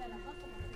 Minuit,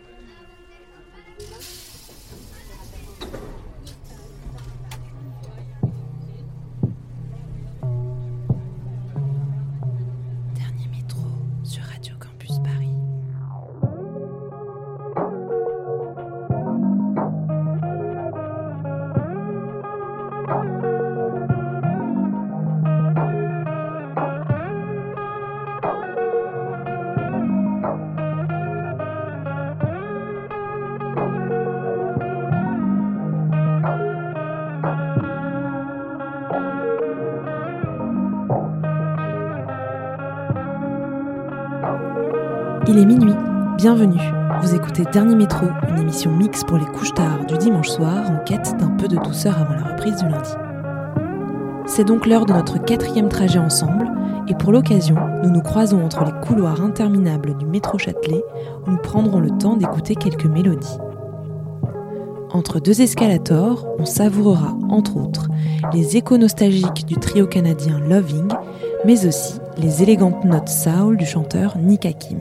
bienvenue. Vous écoutez Dernier Métro, une émission mix pour les couches tard du dimanche soir en quête d'un peu de douceur avant la reprise du lundi. C'est donc l'heure de notre quatrième trajet ensemble, et pour l'occasion, nous nous croisons entre les couloirs interminables du métro Châtelet où nous prendrons le temps d'écouter quelques mélodies. Entre deux escalators, on savourera, entre autres, les échos nostalgiques du trio canadien Loving, mais aussi les élégantes notes soul du chanteur Nick Hakim.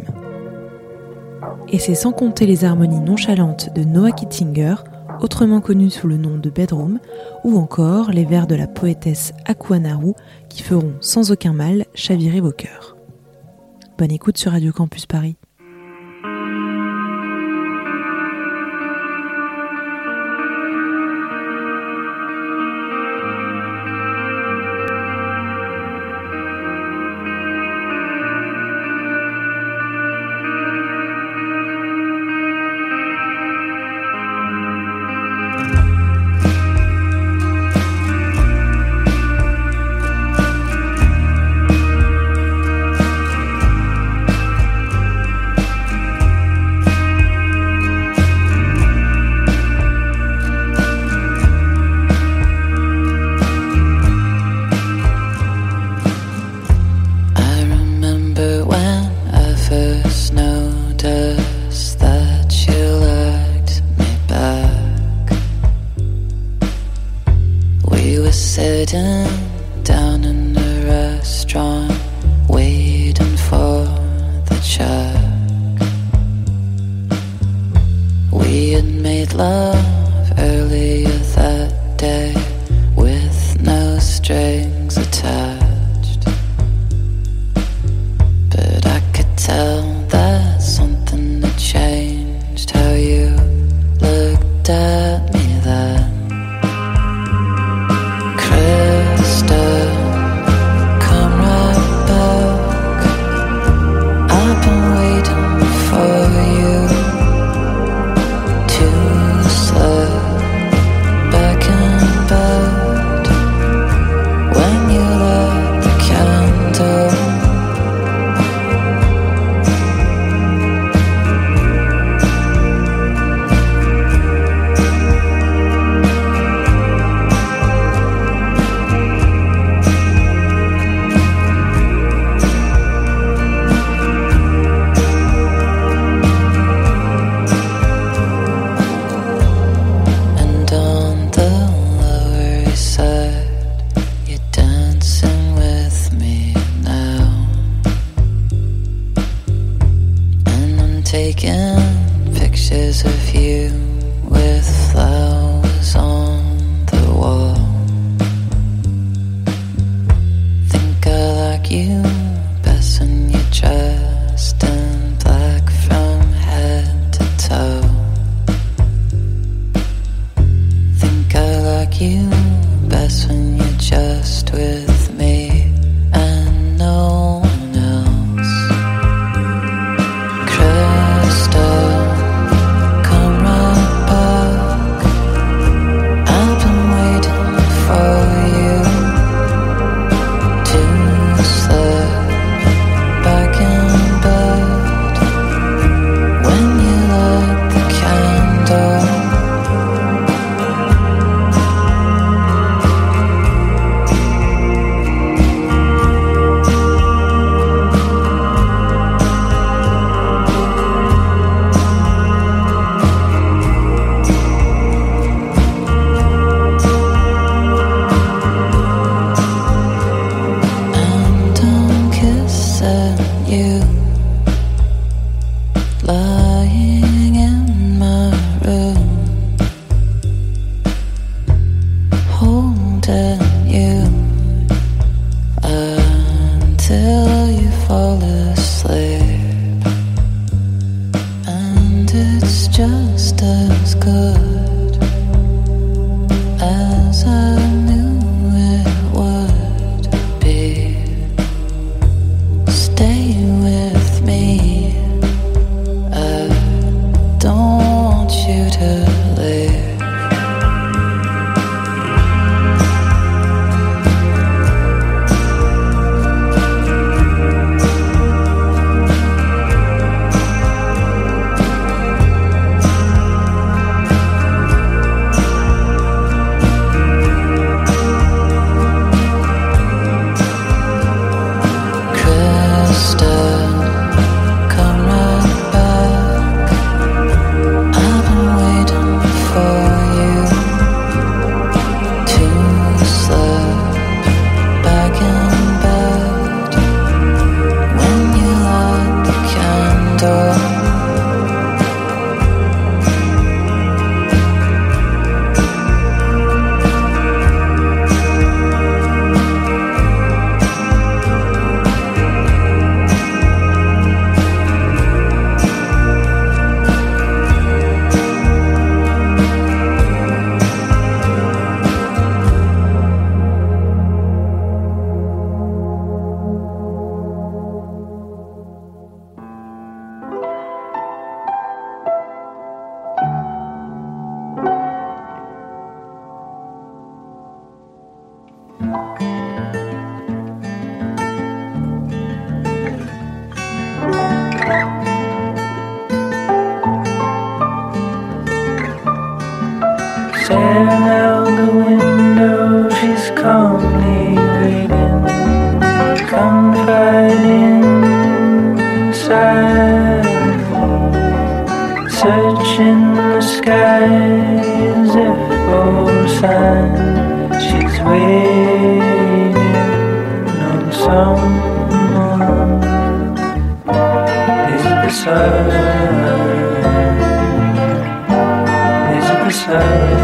Et c'est sans compter les harmonies nonchalantes de Noah Kittinger, autrement connu sous le nom de Bedroom, ou encore les vers de la poétesse Aquanaru qui feront sans aucun mal chavirer vos cœurs. Bonne écoute sur Radio Campus Paris. Love there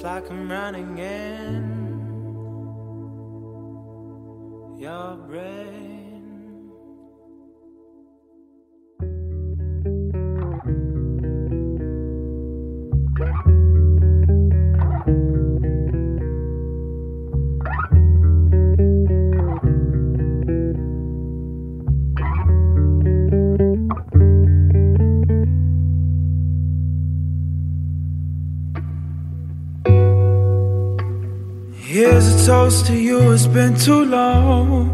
It's like I'm running in your brain. close to you, it's been too long.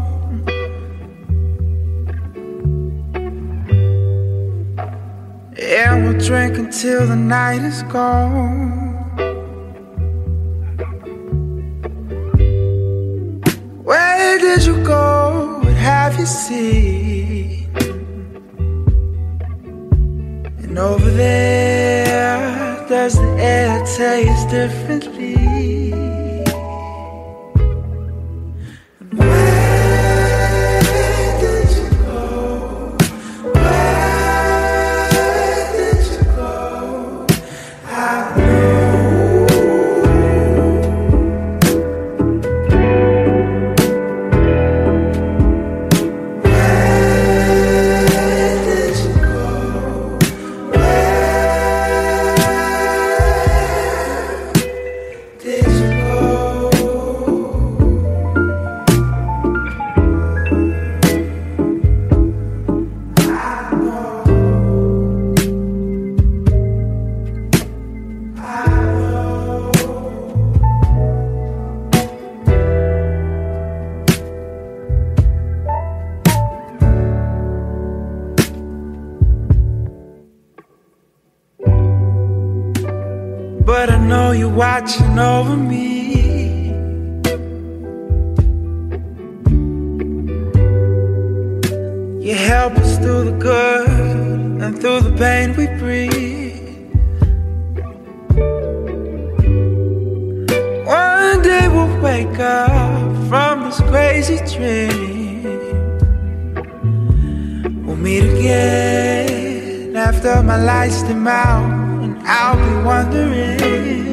And we'll drink until the night is gone. Where did you go? What have you seen? And over there, does the air taste different? but I know you're watching over me. You help us through the good and through the pain we breathe. One day we'll wake up from this crazy dream. We'll meet again after my lights dim out. I'll be wondering.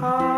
Some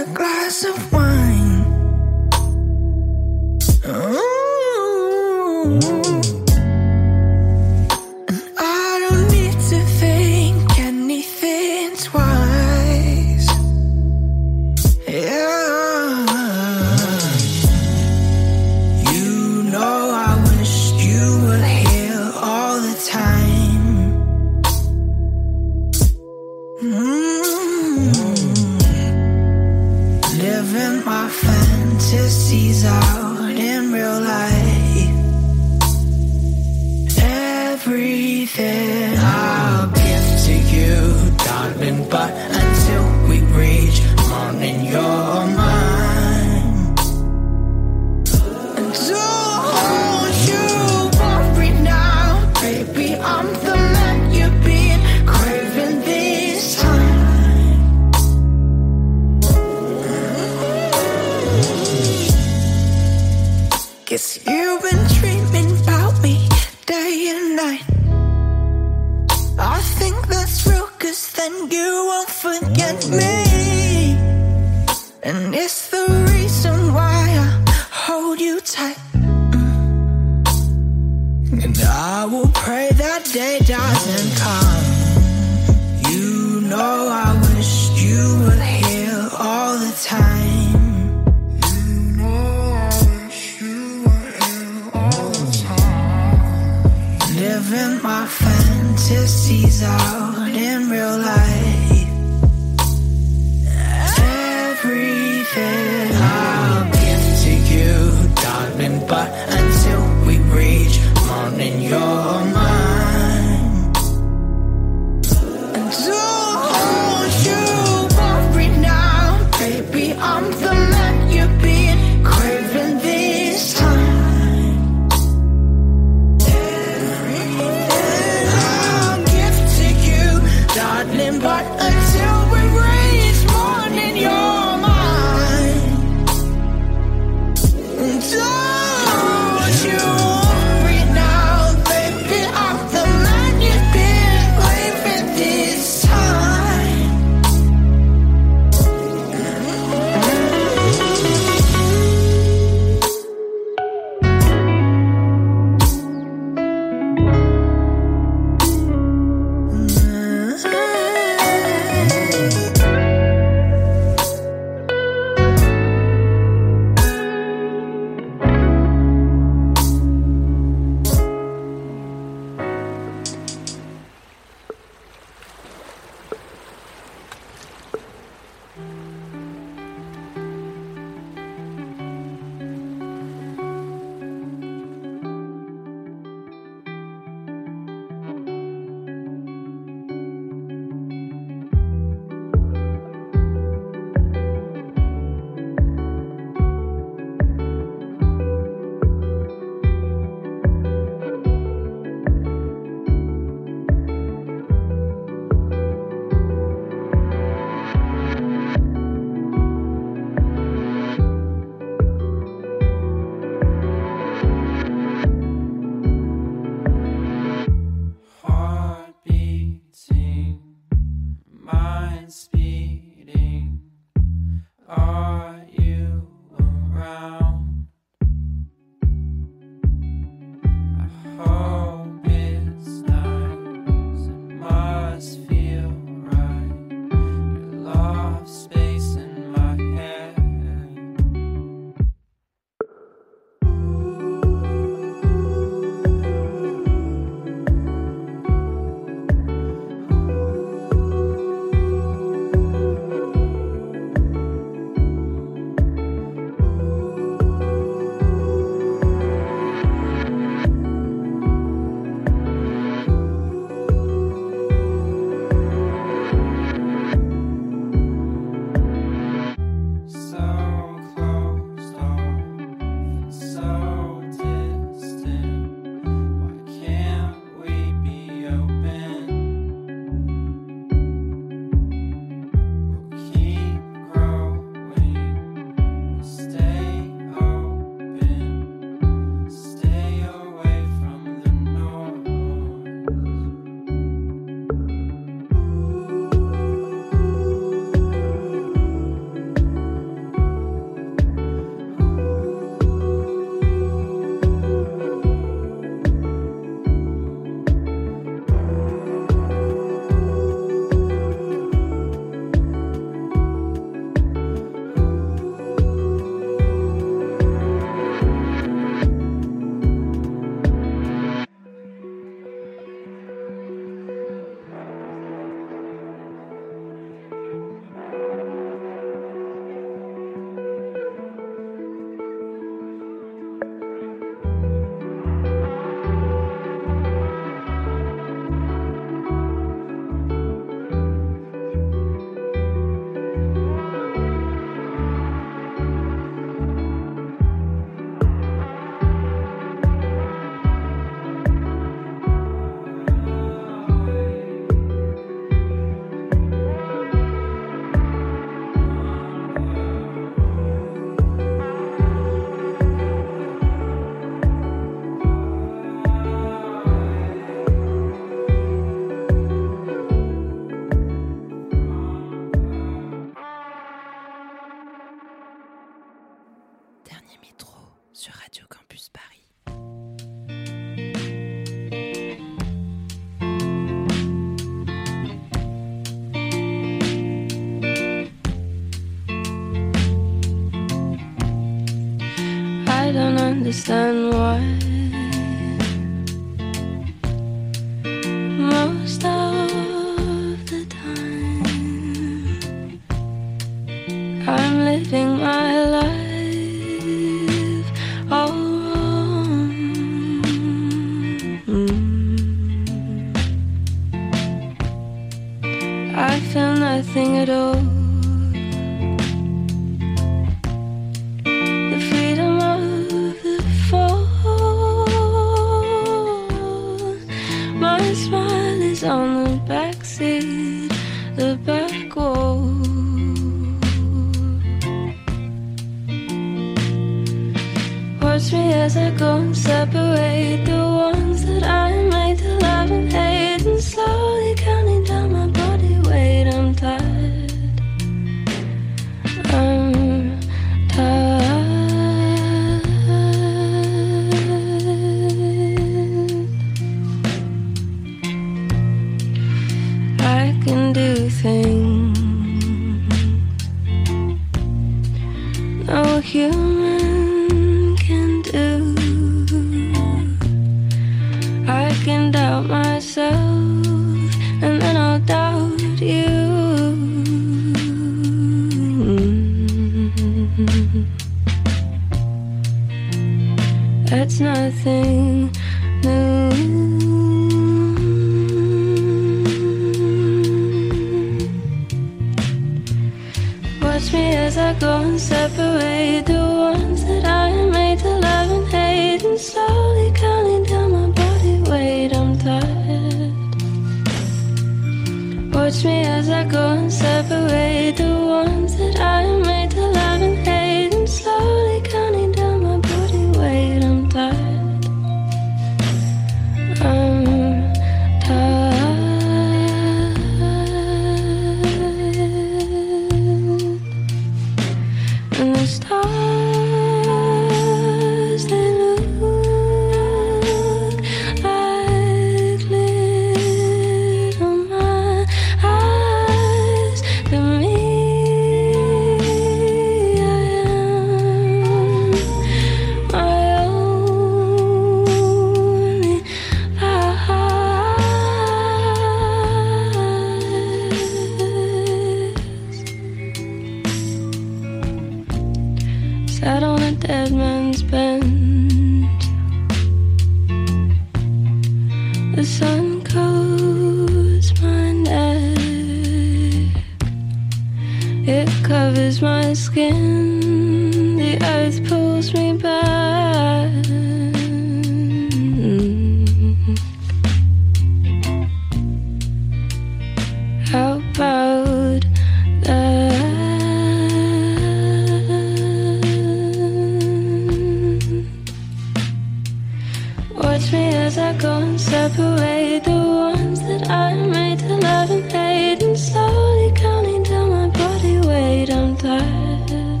Watch me as I go and separate the ones that I made to love and hate, and slowly counting down my body weight. I'm tired.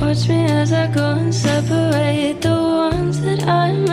Watch me as I go and separate the ones that I made.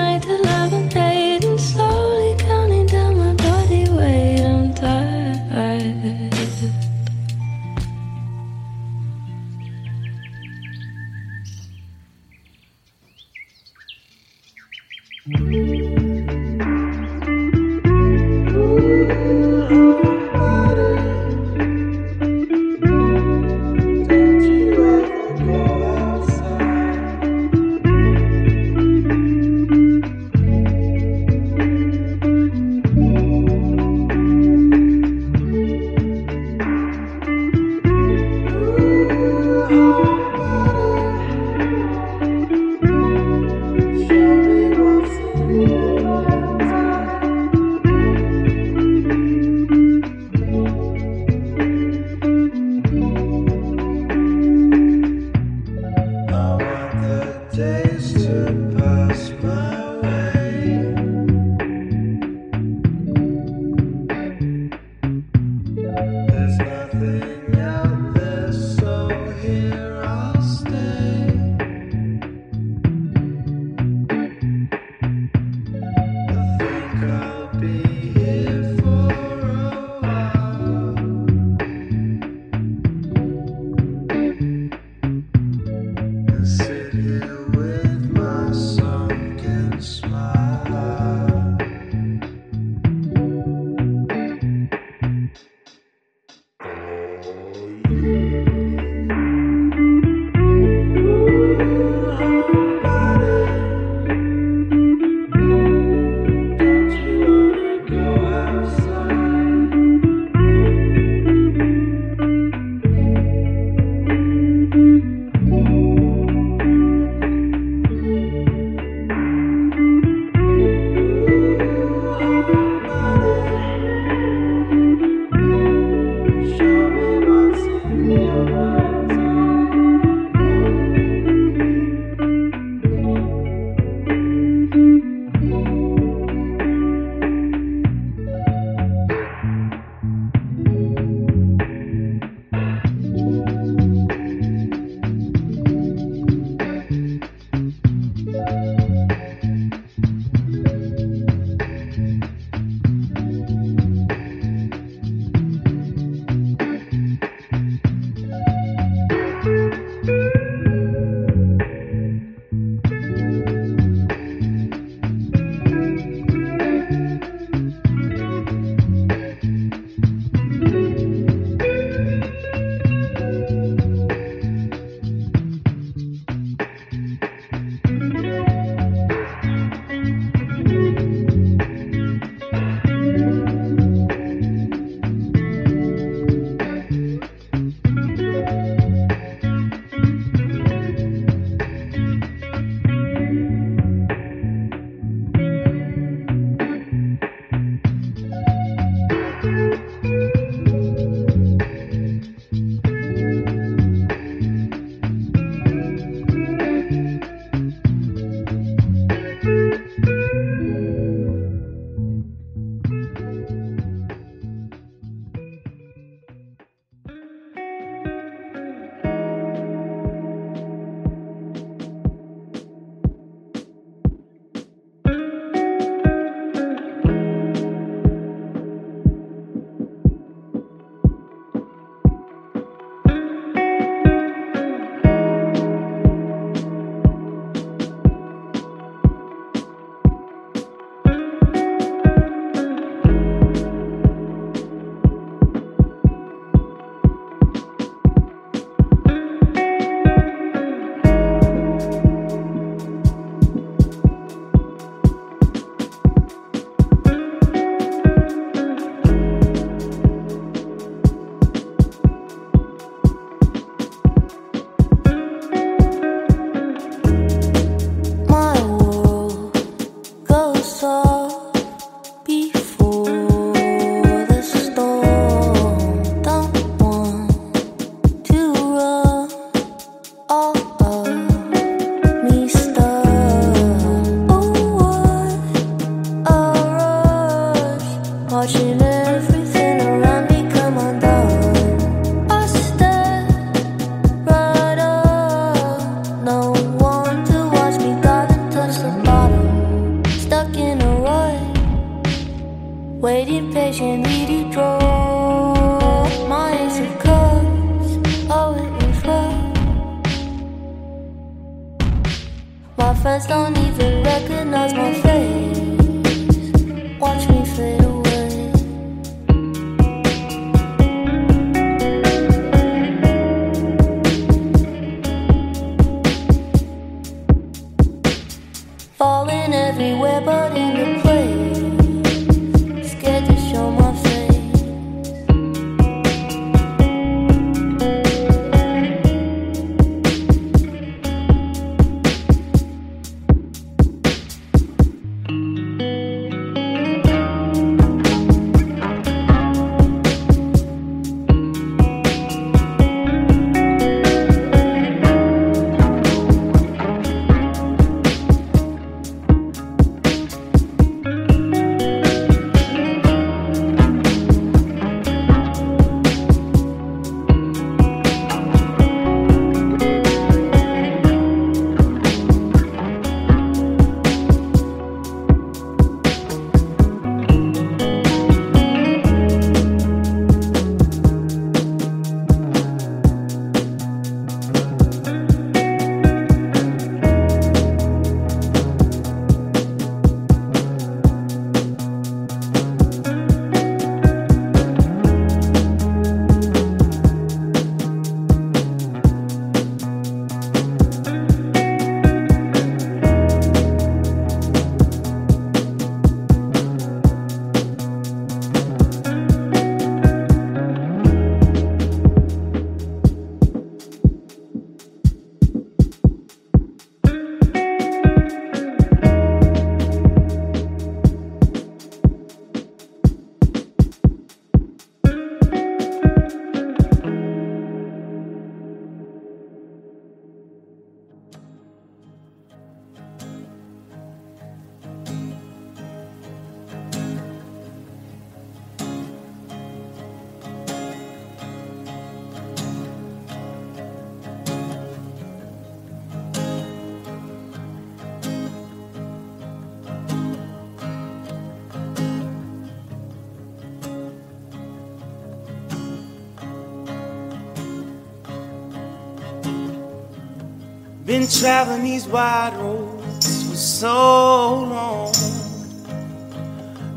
Been traveling these wide roads for so long.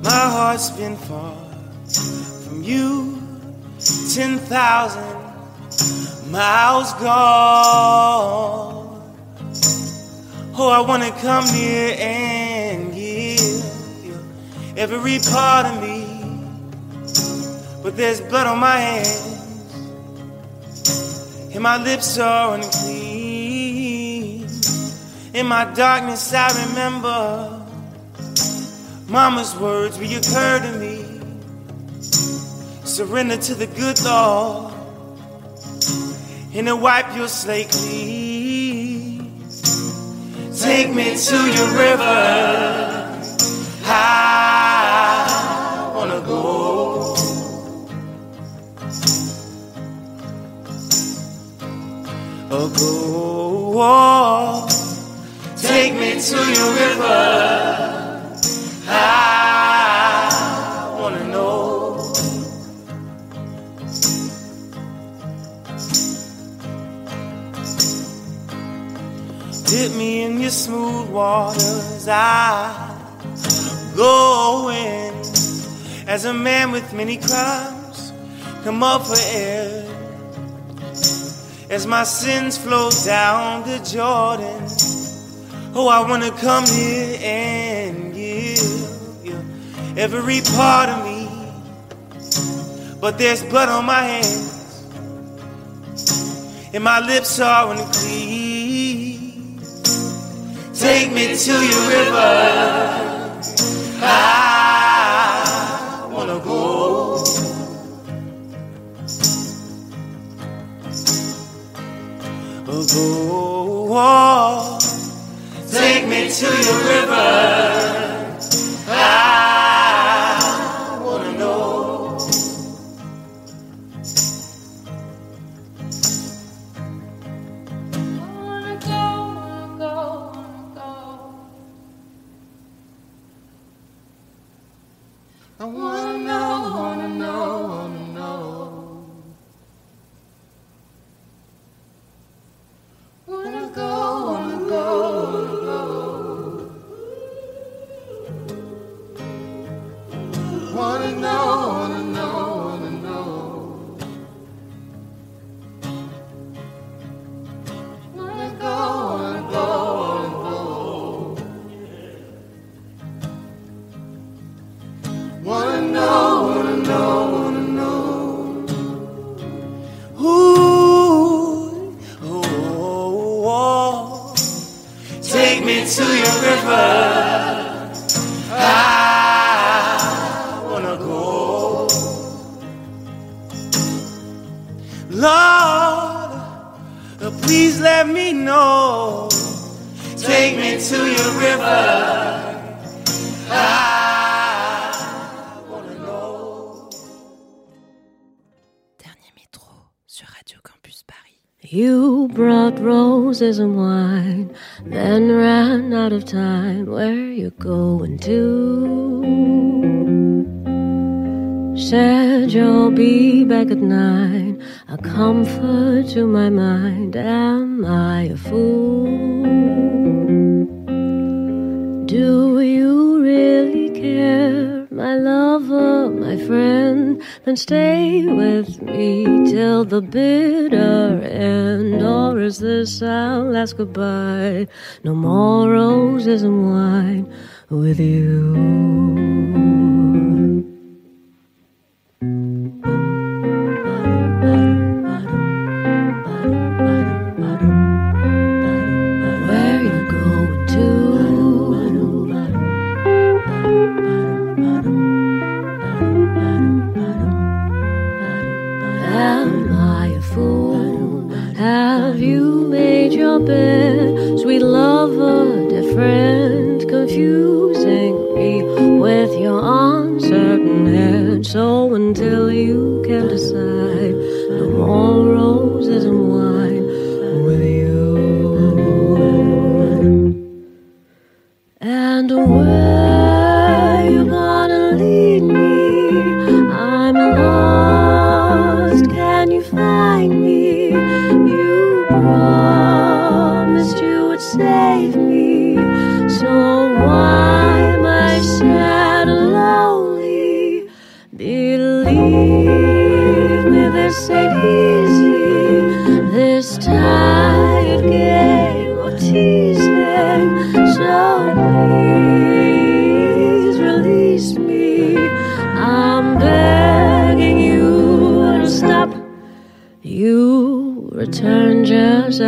My heart's been far from you, 10,000 miles gone. Oh, I wanna come near and give you every part of me. But there's blood on my hands, and my lips are unclean. In my darkness, I remember Mama's words reoccur to me. Surrender to the good Lord, and to wipe your slate clean. Take me to your river. I wanna go. Go. Take me to your river. I wanna know. Dip me in your smooth waters. I go in as a man with many crimes. Come up for air as my sins flow down the Jordan. Oh, I wanna come here and give you every part of me. But there's blood on my hands, and my lips are unclean. Take me to your river. I wanna go. Oh, go. Take me to your river. I You brought roses and wine, then ran out of time. Where you going to? Said you'll be back at nine. A comfort to my mind. Am I a fool? Do you really care, my lover, my friend? Then stay with me till the bitter end. Or is this our last goodbye? No more roses and wine with you. So until you can decide,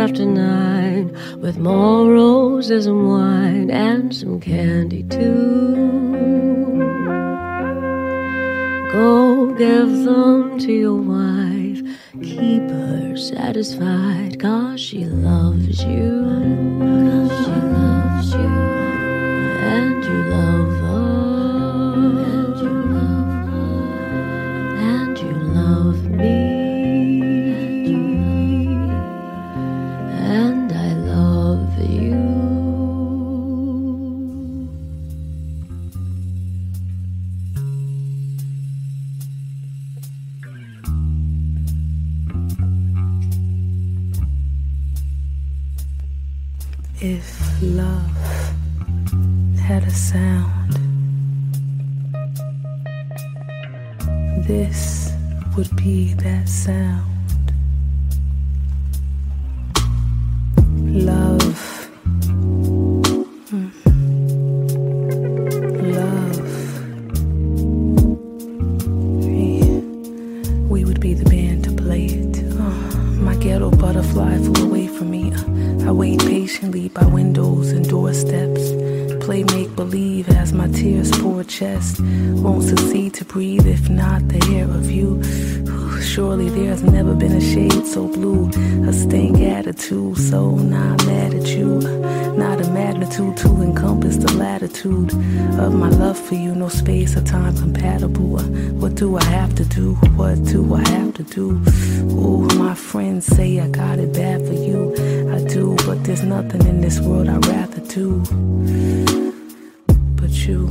after nine with more roses and wine and some candy too. Go give them to your wife. Keep her satisfied, cause she loves you. Of my love for you. No space or time compatible. What do I have to do? What do I have to do? Ooh, my friends say I got it bad for you. I do, but there's nothing in this world I'd rather do. But you,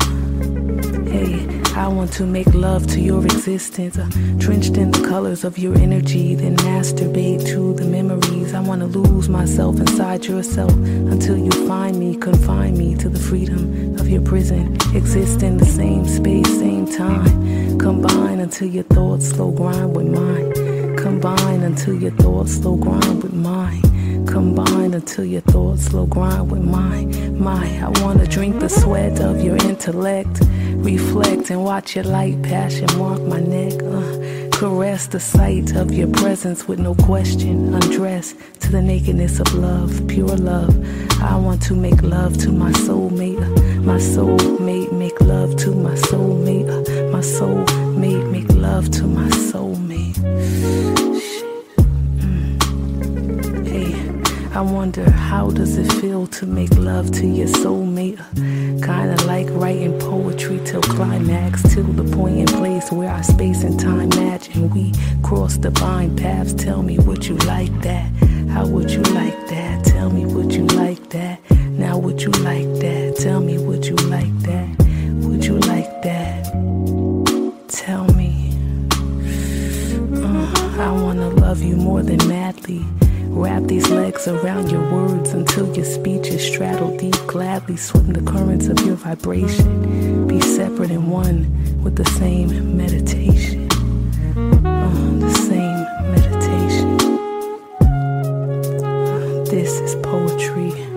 hey, I want to make love to your existence, uh, drenched in the colors of your energy, then masturbate to the memories. I want to lose myself inside yourself until you find me, confine me to the freedom of your prison. Exist in the same space, same time. Combine until your thoughts slow grind with mine. Combine until your thoughts slow grind with mine. Combine until your thoughts slow grind with mine. My, I wanna drink the sweat of your intellect. Reflect and watch your light passion mark my neck. Uh, caress the sight of your presence with no question. Undress to the nakedness of love, pure love. I want to make love to my soulmate. Uh, my soulmate, make love to my soulmate. Uh, my soulmate, make love to my soulmate. I wonder how does it feel to make love to your soulmate? Kinda like writing poetry till climax, till the point and place where our space and time match and we cross divine paths. Tell me, would you like that? How would you like that? Tell me, would you like that? Now, would you like that? Tell me, would you like that? Would you like that? Tell me. Uh, I wanna love you more than madly. Wrap these legs around your words until your speech is straddled deep. Gladly swim the currents of your vibration. Be separate and one with the same meditation. Uh, the same meditation. Uh, this is poetry.